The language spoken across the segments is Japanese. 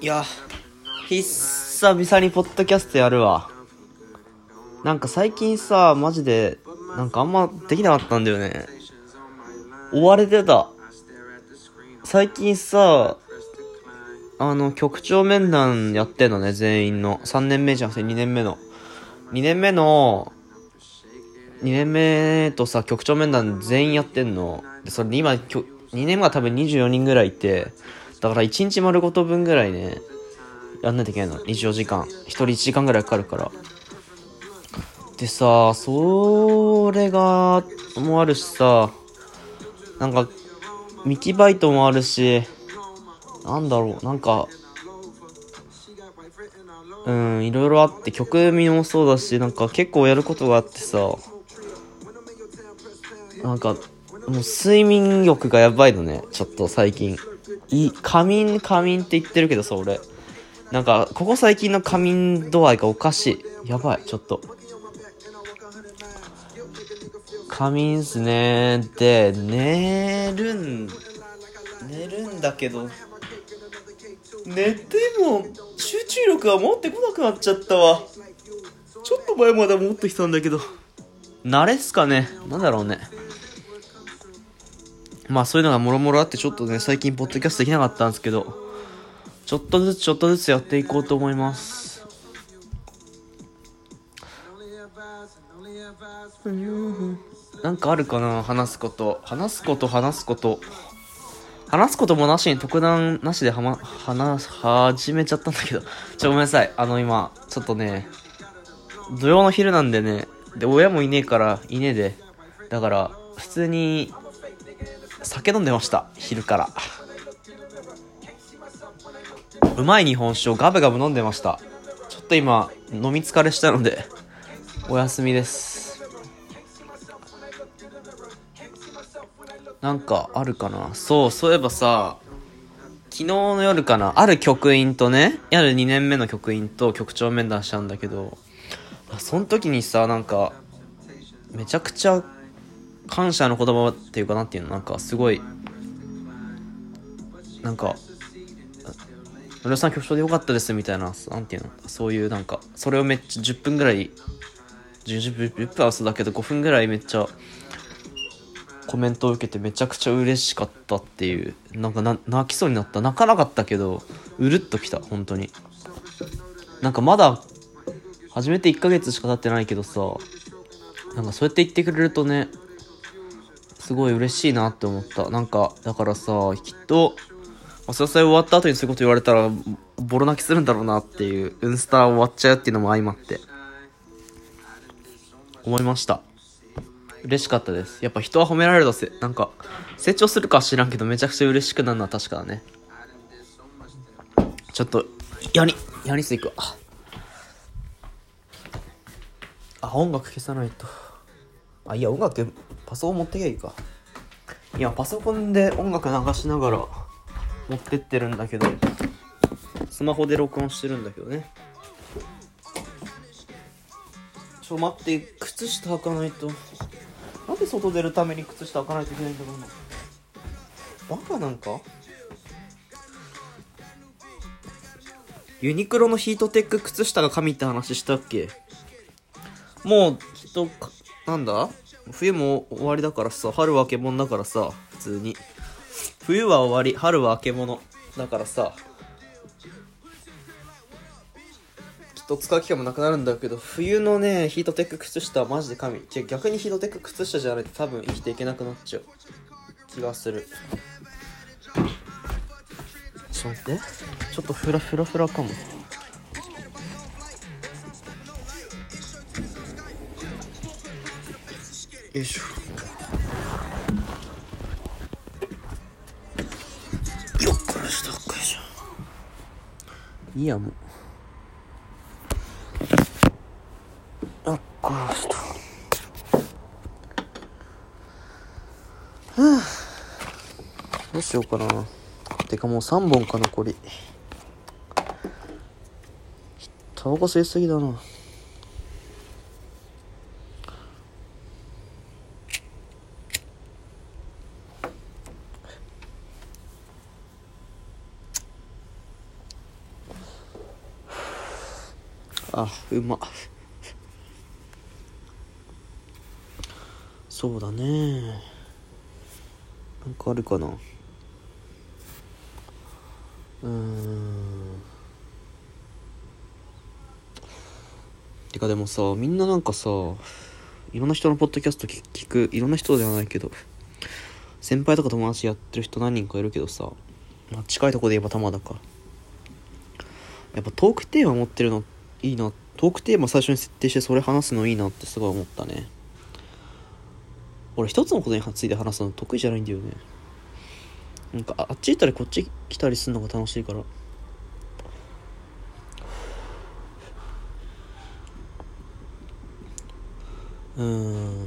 いや、久々にポッドキャストやるわ。なんか最近さ、マジで、なんかあんまできなかったんだよね。追われてた。最近さ、あの、局長面談やってんのね、全員の。3年目じゃなくて2年目の。2年目の、2年目とさ、局長面談全員やってんの。で、それで今、2年目は多分24人ぐらいいて、だから1日丸ごと分ぐらいね、やんないといけないの。24時間。1人1時間ぐらいかかるから。でさ、それが、もあるしさ、なんか、ミキバイトもあるし、なんだろう、なんか、うん、いろいろあって、曲見もそうだし、なんか結構やることがあってさ、なんか、もう睡眠欲がやばいのね、ちょっと最近。い、仮眠、仮眠って言ってるけどさ、俺。なんか、ここ最近の仮眠度合いがおかしい。やばい、ちょっと。仮眠っすねで、寝るん、寝るんだけど、寝ても集中力が持ってこなくなっちゃったわ。ちょっと前まで持ってきたんだけど。慣れっすかねなんだろうね。まあそういうのがもろもろあってちょっとね、最近ポッドキャストできなかったんですけど、ちょっとずつちょっとずつやっていこうと思います。なんかあるかな話すこと。話すこと、話すこと。話すこともなしに特段なしではま、話、始めちゃったんだけど。ちょ、ごめんなさい。あの今、ちょっとね、土曜の昼なんでね、で、親もいねえから、いねえで。だから、普通に、酒飲んでました。昼から。うまい日本酒をガブガブ飲んでました。ちょっと今、飲み疲れしたので、お休みです。なんかあるかな？そう、そういえばさ、昨日の夜かな？ある局員とね、ある2年目の局員と局長面談したんだけど、その時にさ、なんか、めちゃくちゃ感謝の言葉っていうかなんていうのなんかすごい、なんか、村さん局長でよかったですみたいな、なんていうのそういうなんか、それをめっちゃ10分ぐらい、10分、10分はそうだけど5分ぐらいめっちゃコメントを受けてめちゃくちゃ嬉しかったっていう、なんかな泣きそうになった。泣かなかったけど、うるっときた、本当に。なんかまだ、始めて1ヶ月しか経ってないけどさ、なんかそうやって言ってくれるとね、すごい嬉しいなって思った。なんか、だからさ、きっと、朝祭終わった後にそういうこと言われたら、ボロ泣きするんだろうなっていう、ウンスター終わっちゃうっていうのも相まって、思いました。嬉しかったです。やっぱ人は褒められるとせ、なんか、成長するかは知らんけど、めちゃくちゃ嬉しくなるのは確かだね。ちょっと、やに、やにすいくわ。あ、音楽消さないと。あ、いや、音楽、パソコン持ってきゃいいか。いや、パソコンで音楽流しながら持ってってるんだけど、スマホで録音してるんだけどね。ちょ、待って、靴下履かないと。なんで外出るために靴下履かないといけないんだろうなバカなんか？ユニクロのヒートテック靴下が神って話したっけ？もう人なんだ？冬も終わりだからさ春は明け物だからさ普通に冬は終わり春は明け物だからさきっと使う機会もなくなるんだけど、冬のね、ヒートテック靴下はマジで神。逆にヒートテック靴下じゃないと多分生きていけなくなっちゃう気がする。ちょっと待って。ちょっとフラフラフラかも。よいしょ。よっこらしたっかいじゃん。いいやもう。こうしたはあどうしようかなてかもう3本か残りタバコ吸いすぎだなあうま。そうだね。なんかあるかな。うん。てかでもさみんななんかさいろんな人のポッドキャスト聞くいろんな人ではないけど先輩とか友達やってる人何人かいるけどさ、まあ、近いとこで言えば玉田か。やっぱトークテーマ持ってるのっていいな。トークテーマ最初に設定してそれ話すのいいなってすごい思ったね。俺一つのことについて話すの得意じゃないんだよね。なんかあっち行ったりこっち来たりするのが楽しいから。うん。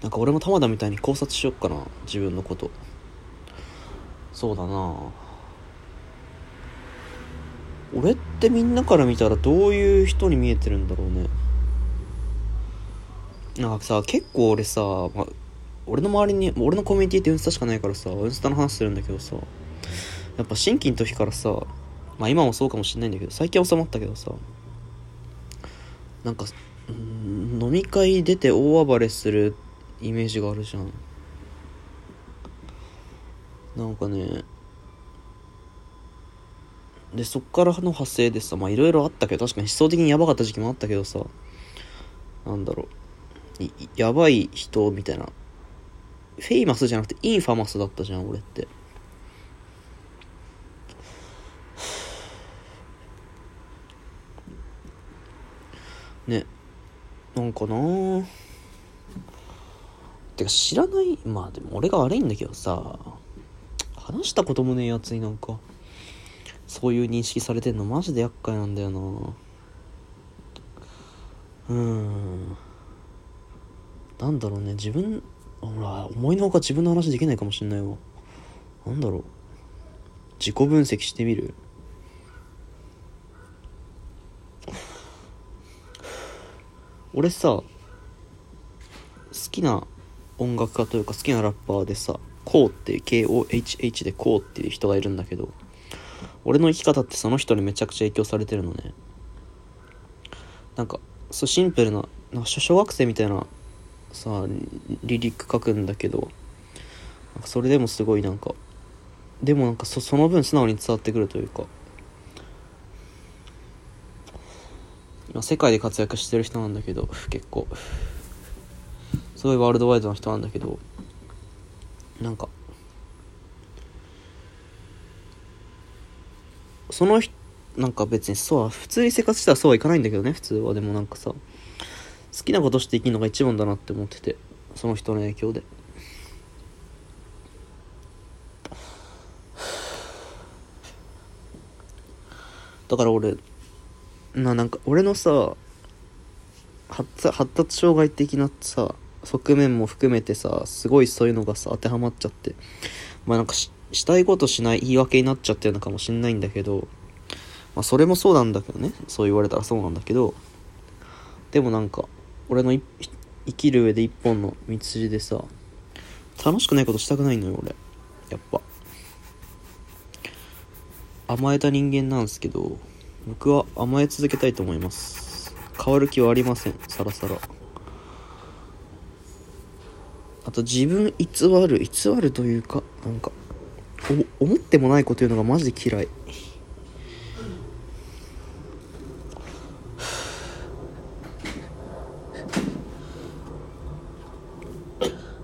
なんか俺も玉田みたいに考察しよっかな。自分のこと。そうだな。俺ってみんなから見たらどういう人に見えてるんだろうね。なんかさ結構俺さ、ま、俺の周りに俺のコミュニティってインスタしかないからさインスタの話するんだけどさやっぱ新規の時からさまあ今もそうかもしんないんだけど最近収まったけどさなんか飲み会出て大暴れするイメージがあるじゃん。なんかねでそっからの派生でさまあいろいろあったけど確かに思想的にヤバかった時期もあったけどさなんだろう。やばい人みたいな。フェイマスじゃなくてインファマスだったじゃん俺って。ね。なんかなてか知らない。まあでも俺が悪いんだけどさ。話したこともねえやつになんか。そういう認識されてんのマジで厄介なんだよな。うん。なんだろうね。自分ほら思いのほか自分の話できないかもしんないわ。なんだろう。自己分析してみる？俺さ好きな音楽家というか好きなラッパーでさコウって KOHH でコウっていう人がいるんだけど。俺の生き方ってその人にめちゃくちゃ影響されてるのね。なんかそうシンプルななんか小学生みたいなさリリック書くんだけどそれでもすごいなんかでもなんかそその分素直に伝わってくるというか。今世界で活躍してる人なんだけど結構。すごいワールドワイドな人なんだけどなんかその人なんか別にそうは普通に生活したらそうはいかないんだけどね普通は。でもなんかさ好きなことして生きるのが一番だなって思っててその人の影響で。だから俺ななんか俺のさ発発達障害的なさ側面も含めてさすごいそういうのがさ当てはまっちゃって。まあなんかししたいことしない言い訳になっちゃってるのかもしんないんだけどまあそれもそうなんだけどね。そう言われたらそうなんだけど。でもなんか俺の生きる上で一本の道筋でさ楽しくないことしたくないのよ俺。やっぱ。甘えた人間なんですけど僕は甘え続けたいと思います。変わる気はありませんさらさら。あと自分偽る偽るというかなんか思ってもないこと言うのがマジで嫌い。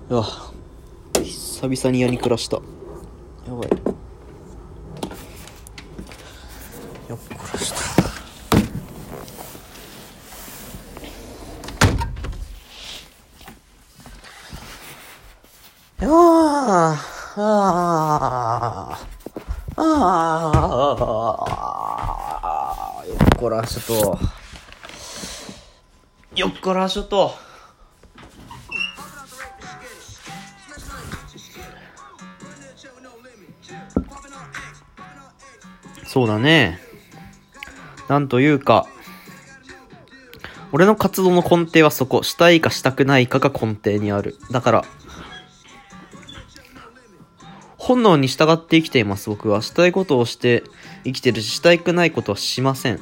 うわ。久々にやり暮らした。やばい。しょと。よっこらしょと。そうだね。なんというか、俺の活動の根底はそこ。したいかしたくないかが根底にある。だから、本能に従って生きています、僕は。したいことをして生きてるし、したくないことはしません。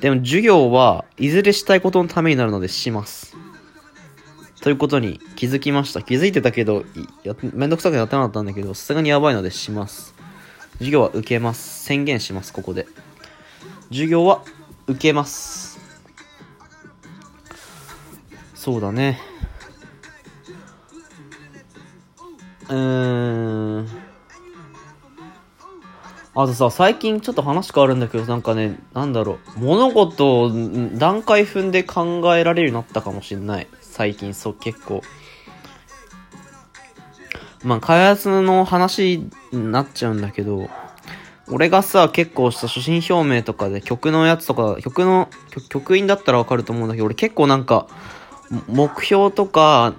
でも授業はいずれしたいことのためになるのでします。ということに気づきました。気づいてたけど、やめんどくさくやってなかったんだけど、さすがにやばいのでします。授業は受けます。宣言します、ここで。授業は受けます。そうだね。うーん。あとさ、最近ちょっと話変わるんだけど、なんかね、なんだろう、物事を段階踏んで考えられるようになったかもしんない。最近、そう、結構。まあ、開発の話になっちゃうんだけど、俺がさ、結構した初心表明とかで曲のやつとか、曲の、曲員だったらわかると思うんだけど、俺結構なんか、目標とか、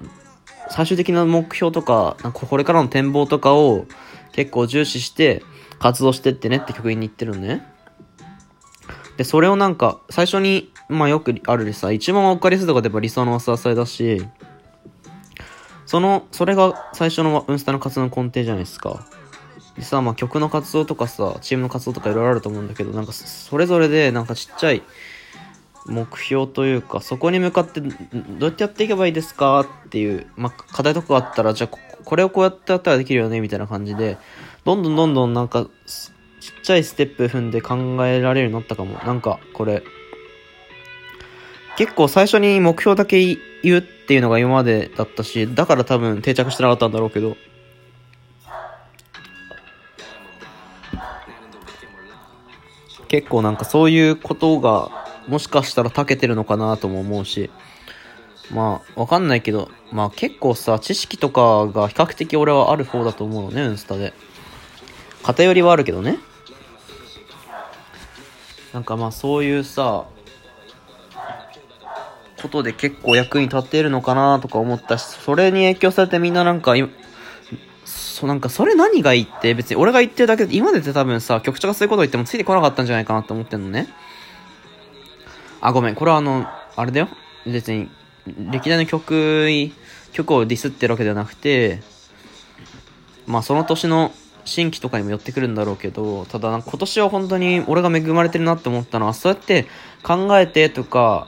最終的な目標とか、なんかこれからの展望とかを結構重視して活動してってねって曲員に言ってるのね。で、それをなんか、最初に、まあよくあるでさ、一番わかりやすいとかでやっぱ理想の朝朝だし、その、それが最初のウンスタの活動の根底じゃないですか。でさ、まあ曲の活動とかさ、チームの活動とかいろいろあると思うんだけど、なんかそれぞれでなんかちっちゃい目標というか、そこに向かってどうやってやっていけばいいですかっていう、まあ課題とかあったら、じゃあここれをこうやってやったらできるよねみたいな感じで、どんどんどんどんなんかちっちゃいステップ踏んで考えられるようになったかも。なんかこれ、結構最初に目標だけ言うっていうのが今までだったし、だから多分定着してなかったんだろうけど、結構なんかそういうことがもしかしたら長けてるのかなとも思うし、まあわかんないけど、まあ結構さ、知識とかが比較的俺はある方だと思うのね、インスタで。偏りはあるけどね。なんかまあそういうさ、ことで結構役に立っているのかなとか思ったし、それに影響されてみんななんか、そなんかそれ何がいいって別に俺が言ってるだけで今でって多分さ局長がそういうことを言ってもついてこなかったんじゃないかなって思ってんのねあごめんこれはあのあれだよ別に歴代の曲曲をディスってるわけではなくてまあその年の新規とかにも寄ってくるんだろうけどただ今年は本当に俺が恵まれてるなって思ったのはそうやって考えてとか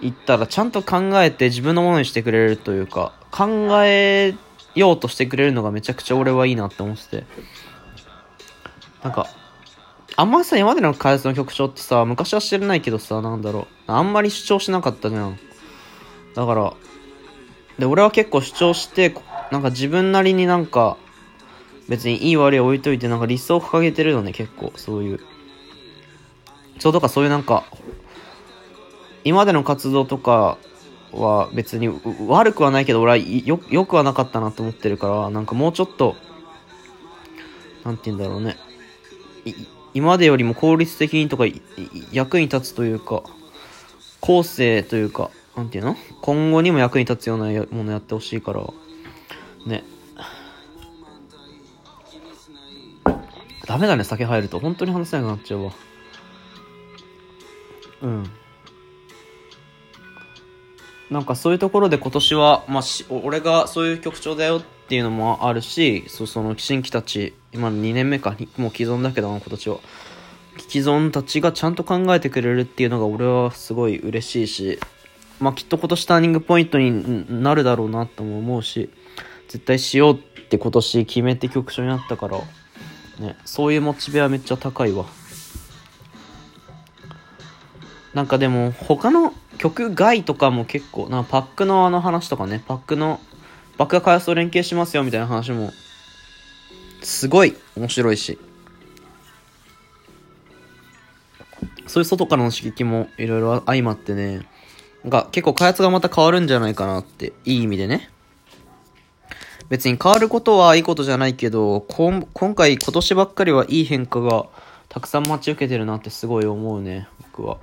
言ったらちゃんと考えて自分のものにしてくれるというか考えようとしてくれるのがめちゃくちゃ俺はいいなって思ってて。なんか、あんまりさ、今までの開発の曲調ってさ、昔は知らないけどさ、なんだろう。あんまり主張しなかったじゃん。だから、で、俺は結構主張して、なんか自分なりになんか、別にいい悪い置いといて、なんか理想を掲げてるのね、結構、そういう。そうとかそういうなんか、今までの活動とかは別に悪くはないけど俺はよよくはなかったなと思ってるからなんかもうちょっとなんて言うんだろうね今までよりも効率的にとか役に立つというか後世というかなんていうの？今後にも役に立つようなものやってほしいからね。ダメだね酒入ると。本当に話せなくなっちゃうわ。うん。なんかそういうところで今年は、まあ、し俺がそういう曲調だよっていうのもあるし、そうその新規たち、今の2年目か、もう既存だけど今年は。既存たちがちゃんと考えてくれるっていうのが俺はすごい嬉しいし、まあきっと今年ターニングポイントになるだろうなとも思うし、絶対しようって今年決めて曲調になったから、ね、そういうモチベはめっちゃ高いわ。なんかでも他の曲外とかも結構なパックのあの話とかねパックのバックが開発と連携しますよみたいな話もすごい面白いしそういう外からの刺激もいろいろ相まってねなんか結構開発がまた変わるんじゃないかなっていい意味でね別に変わることはいいことじゃないけど今回今年ばっかりはいい変化がたくさん待ち受けてるなってすごい思うね僕は。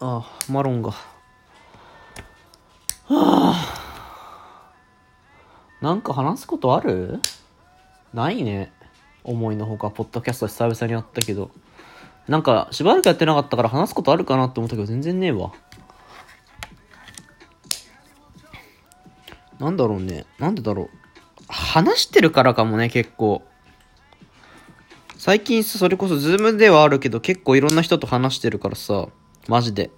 ああ、マロンが。はあ。なんか話すことある？ないね。思いのほか、ポッドキャスト久々にやったけど。なんか、しばらくやってなかったから話すことあるかなって思ったけど、全然ねえわ。なんだろうね。なんでだろう。話してるからかもね、結構。最近、それこそズームではあるけど、結構いろんな人と話してるからさ、マジで。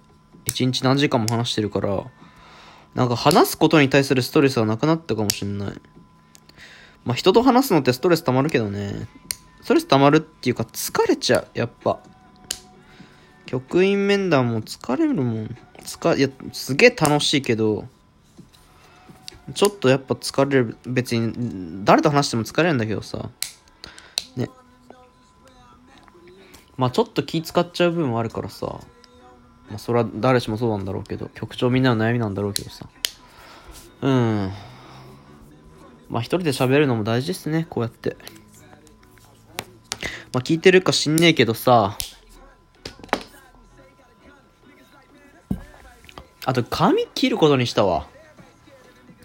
一日何時間も話してるから、なんか話すことに対するストレスはなくなったかもしんない。まあ人と話すのってストレス溜まるけどね。ストレス溜まるっていうか疲れちゃう、やっぱ。局員面談も疲れるもん。疲いや、すげえ楽しいけど、ちょっとやっぱ疲れる。別に、誰と話しても疲れるんだけどさ。ね。まあちょっと気使っちゃう部分はあるからさ。まあそれは誰しもそうなんだろうけど、局長みんなの悩みなんだろうけどさ。うん。まあ一人で喋るのも大事ですね、こうやって。まあ聞いてるか知んねえけどさ。あと髪切ることにしたわ。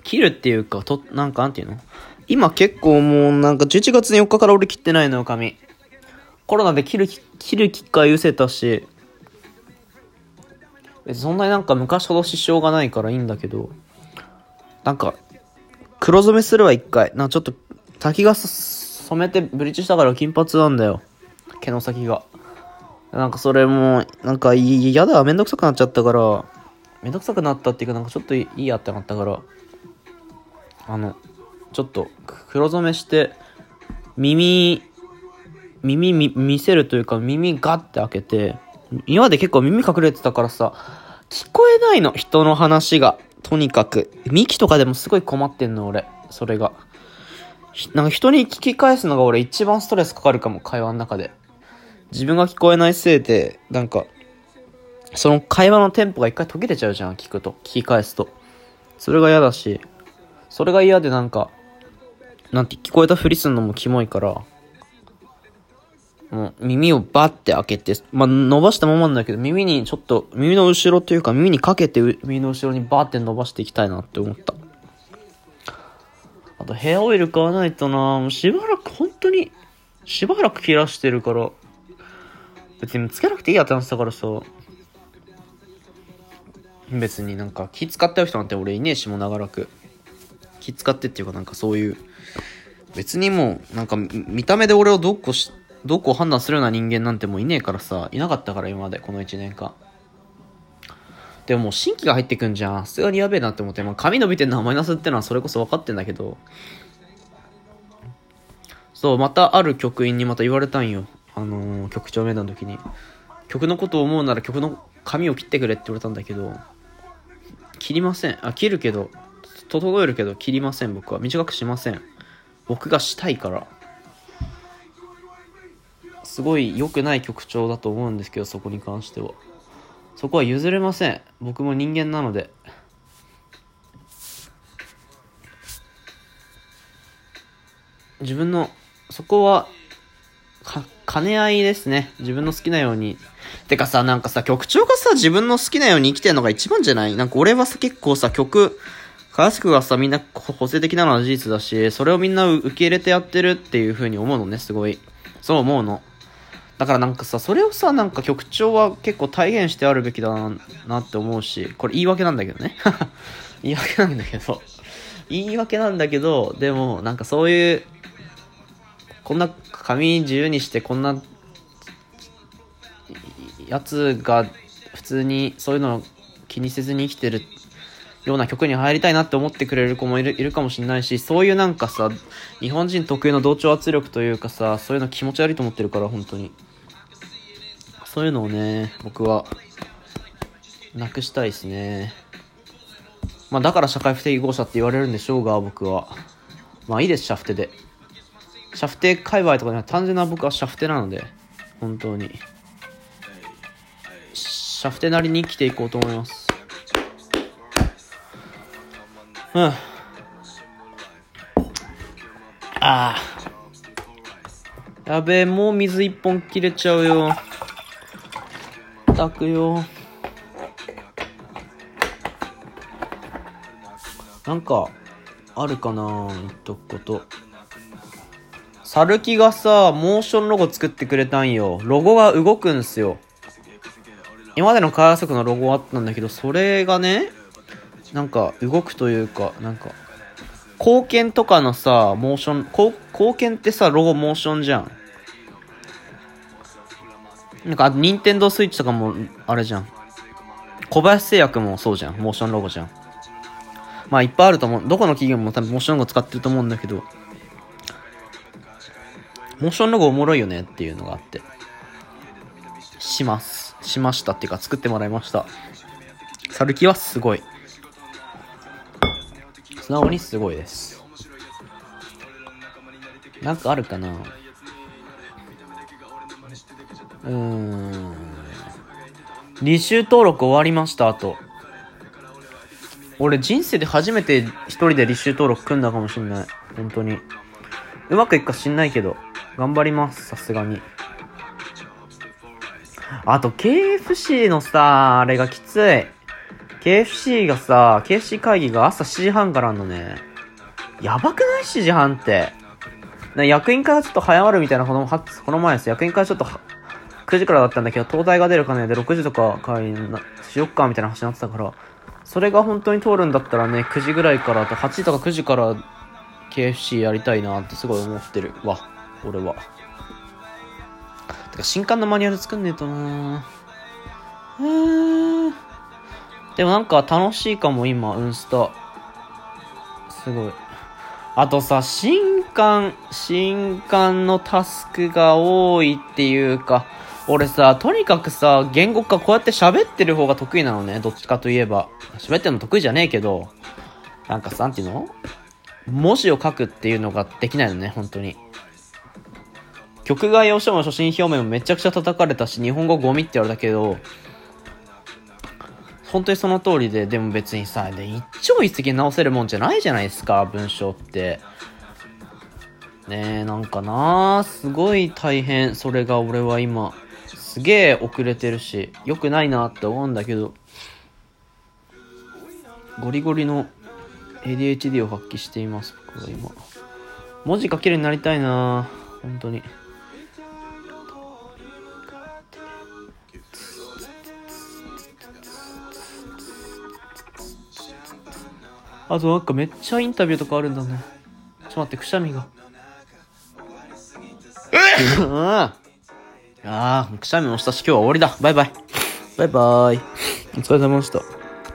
切るっていうか、と、なんかなんていうの？今結構もうなんか11月4日から俺切ってないのよ、髪。コロナで切る、切る機会失せたし、別にそんなになんか昔ほど支障がないからいいんだけど、なんか、黒染めするわ、一回。なんかちょっと、滝が染めてブリッジしたから金髪なんだよ。毛の先が。なんかそれも、なんか嫌だ、めんどくさくなっちゃったから、めんどくさくなったっていうか、なんかちょっといいやってなったから、あの、ちょっと黒染めして、耳、耳見せるというか耳ガッて開けて、今まで結構耳隠れてたからさ、聞こえないの、人の話が。とにかく。ミキとかでもすごい困ってんの、俺。それが。なんか人に聞き返すのが俺一番ストレスかかるかも、会話の中で。自分が聞こえないせいで、なんか、その会話のテンポが一回途切れちゃうじゃん、聞くと。聞き返すと。それが嫌だし、それが嫌でなんか、なんて聞こえたふりすんのもキモいから、もう耳をバッて開けて、まあ、伸ばしたままなんだけど、耳にちょっと、耳の後ろというか耳にかけて耳の後ろにバーって伸ばしていきたいなって思った。あとヘアオイル買わないとなもうしばらく本当に、しばらく切らしてるから、別につけなくていいやってなってたからさ、別になんか気使ってる人なんて俺いねえしも長らく。気使ってっていうかなんかそういう、別にもうなんか見た目で俺をどうこうし、どこう判断するような人間なんてもういねえからさ、いなかったから今までこの1年間。でももう新規が入ってくんじゃん。さすがにやべえなって思って、まあ髪伸びてんのはマイナスってのはそれこそ分かってんだけど、そう、またある局員にまた言われたんよ。あのー局長面談の時に。曲のことを思うなら曲の髪を切ってくれって言われたんだけど、切りません。あ、切るけど、整えるけど切りません、僕は。短くしません。僕がしたいから。すごい良くない曲調だと思うんですけど、そこに関しては。そこは譲れません。僕も人間なので。自分の、そこは、か、兼ね合いですね。自分の好きなように。てかさ、なんかさ、曲調がさ、自分の好きなように生きてるのが一番じゃない？なんか俺はさ、結構さ、曲、クラシックがさ、みんな個性的なのは事実だし、それをみんな受け入れてやってるっていう風に思うのね、すごい。そう思うの。だからなんかさ、それをさ、なんか曲調は結構体現してあるべきだなって思うし、これ言い訳なんだけどね。言い訳なんだけど。言い訳なんだけど、でも、なんかそういう、こんな髪自由にして、こんな、やつが普通にそういうの気にせずに生きてるような曲に入りたいなって思ってくれる子もいるいるかもしれないし、そういうなんかさ、日本人特有の同調圧力というかさ、そういうの気持ち悪いと思ってるから、本当に。そういうのをね、僕は、なくしたいですね。まあだから社会不適合者って言われるんでしょうが、僕は。まあいいです、シャフテで。シャフテ界隈とかじゃ単純な僕はシャフテなので、本当に。シャフテなりに生きていこうと思います。うん。ああ。やべえ、もう水一本切れちゃうよ。たくよ。なんか、あるかな言っとくこと。サルキがさ、モーションロゴ作ってくれたんよ。ロゴが動くんすよ。今までの開発のロゴあったんだけど、それがね、なんか動くというか、なんか、貢献とかのさ、モーション、貢献ってさ、ロゴモーションじゃん。なんか、あと、ニンテンドースイッチとかも、あれじゃん。小林製薬もそうじゃん。モーションロゴじゃん。まあ、いっぱいあると思う。どこの企業も多分モーションロゴ使ってると思うんだけど、モーションロゴおもろいよねっていうのがあって。します。しましたっていうか、作ってもらいました。サルキはすごい。素直にすごいです。なんかあるかなうーん。履修登録終わりました、あと。俺人生で初めて一人で履修登録組んだかもしんない。本当に。うまくいくか知んないけど、頑張ります、さすがに。あと、KFC のさ、あれがきつい。KFC がさ、KFC 会議が朝7時半からあんのね。やばくない ?7 時半って。な役員会がちょっと早まるみたいなこの、この前です。役員会ちょっと9時からだったんだけど、東大が出るかねで6時とか会になしよっかみたいな話になってたから、それが本当に通るんだったらね、9時ぐらいから、あと8時とか9時から KFC やりたいなってすごい思ってるわ、俺は。てか、新刊のマニュアル作んねえとなうーん。でもなんか楽しいかも今、ウンスタ。すごい。あとさ、新刊、新刊のタスクが多いっていうか、俺さ、とにかくさ、言語化こうやって喋ってる方が得意なのね、どっちかといえば。喋ってるの得意じゃねえけど、なんかさ、なんていうの？文字を書くっていうのができないのね、本当に。曲が要所も初心表明もめちゃくちゃ叩かれたし、日本語ゴミって言われたけど、本当にその通りで、でも別にさ、で一朝一夕直せるもんじゃないじゃないですか、文章って。ねえ、なんかなすごい大変。それが俺は今、すげえ遅れてるし、良くないなって思うんだけど、ゴリゴリの ADHD を発揮しています、僕は今。文字書けるようになりたいな本当に。あとなんかめっちゃインタビューとかあるんだね。ちょっと待って、くしゃみが。う ん。ああ、くしゃみもしたし今日は終わりだ。バイバイ。バイバイ。お疲れ様でした。